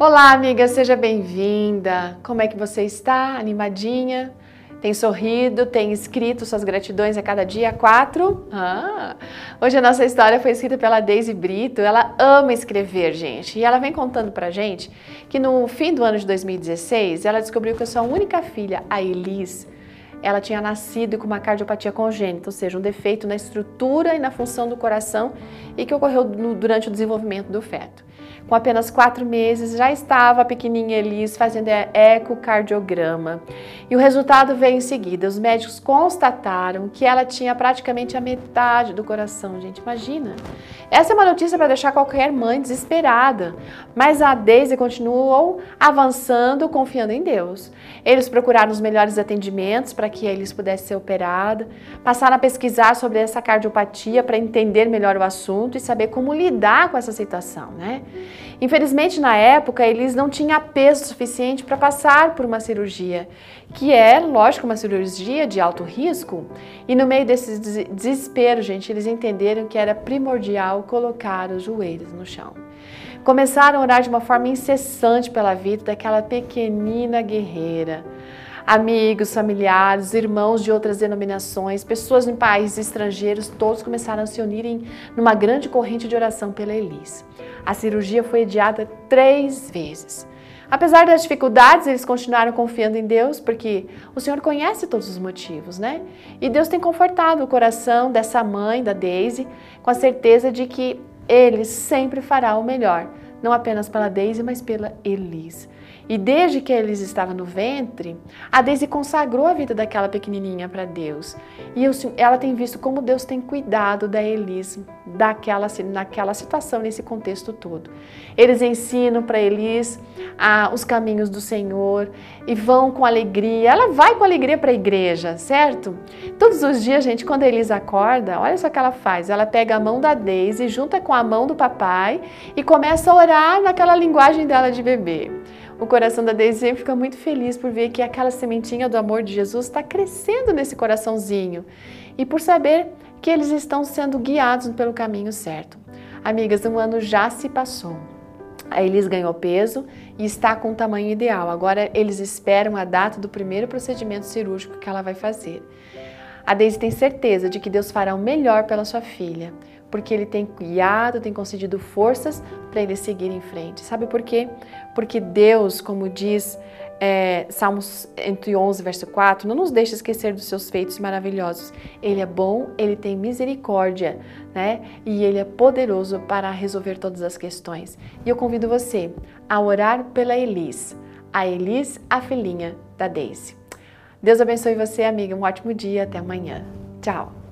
Olá, amiga, seja bem-vinda. Como é que você está? Animadinha? Tem sorrido, tem escrito suas gratidões a cada dia? Quatro? Ah, hoje a nossa história foi escrita pela Daisy Brito. Ela ama escrever, gente. E ela vem contando pra gente que no fim do ano de 2016, ela descobriu que a sua única filha, a Elis, ela tinha nascido com uma cardiopatia congênita, ou seja, um defeito na estrutura e na função do coração e que ocorreu no, durante o desenvolvimento do feto. Com apenas quatro meses, já estava a pequenininha Elis fazendo ecocardiograma. E o resultado veio em seguida. Os médicos constataram que ela tinha praticamente a metade do coração, gente. Imagina. Essa é uma notícia para deixar qualquer mãe desesperada. Mas a Daisy continuou avançando, confiando em Deus. Eles procuraram os melhores atendimentos para que Elis pudesse ser operada. Passaram a pesquisar sobre essa cardiopatia para entender melhor o assunto e saber como lidar com essa situação, né? Infelizmente, na época, eles não tinham peso suficiente para passar por uma cirurgia, que é, lógico, uma cirurgia de alto risco. E no meio desse desespero, gente, eles entenderam que era primordial colocar os joelhos no chão. Começaram a orar de uma forma incessante pela vida daquela pequenina guerreira amigos, familiares, irmãos de outras denominações, pessoas em países estrangeiros, todos começaram a se unirem numa grande corrente de oração pela Elis. A cirurgia foi adiada três vezes. Apesar das dificuldades, eles continuaram confiando em Deus, porque o Senhor conhece todos os motivos, né? E Deus tem confortado o coração dessa mãe, da Daisy, com a certeza de que Ele sempre fará o melhor, não apenas pela Daisy, mas pela Elis. E desde que eles estavam no ventre, a Daisy consagrou a vida daquela pequenininha para Deus. E ela tem visto como Deus tem cuidado da Elis daquela, naquela situação, nesse contexto todo. Eles ensinam para Elis ah, os caminhos do Senhor e vão com alegria. Ela vai com alegria para a igreja, certo? Todos os dias, gente, quando a Elis acorda, olha só o que ela faz. Ela pega a mão da Daisy, junta com a mão do papai e começa a orar naquela linguagem dela de bebê. O coração da Daisy fica muito feliz por ver que aquela sementinha do amor de Jesus está crescendo nesse coraçãozinho e por saber que eles estão sendo guiados pelo caminho certo. Amigas, um ano já se passou. A Elis ganhou peso e está com o tamanho ideal. Agora eles esperam a data do primeiro procedimento cirúrgico que ela vai fazer. A Daisy tem certeza de que Deus fará o melhor pela sua filha, porque Ele tem guiado, tem concedido forças para ele seguir em frente. Sabe por quê? Porque Deus, como diz é, Salmos 111, verso 4, não nos deixe esquecer dos seus feitos maravilhosos. Ele é bom, ele tem misericórdia, né? E ele é poderoso para resolver todas as questões. E eu convido você a orar pela Elis, a Elis, a filhinha da Daisy. Deus abençoe você, amiga. Um ótimo dia. Até amanhã. Tchau.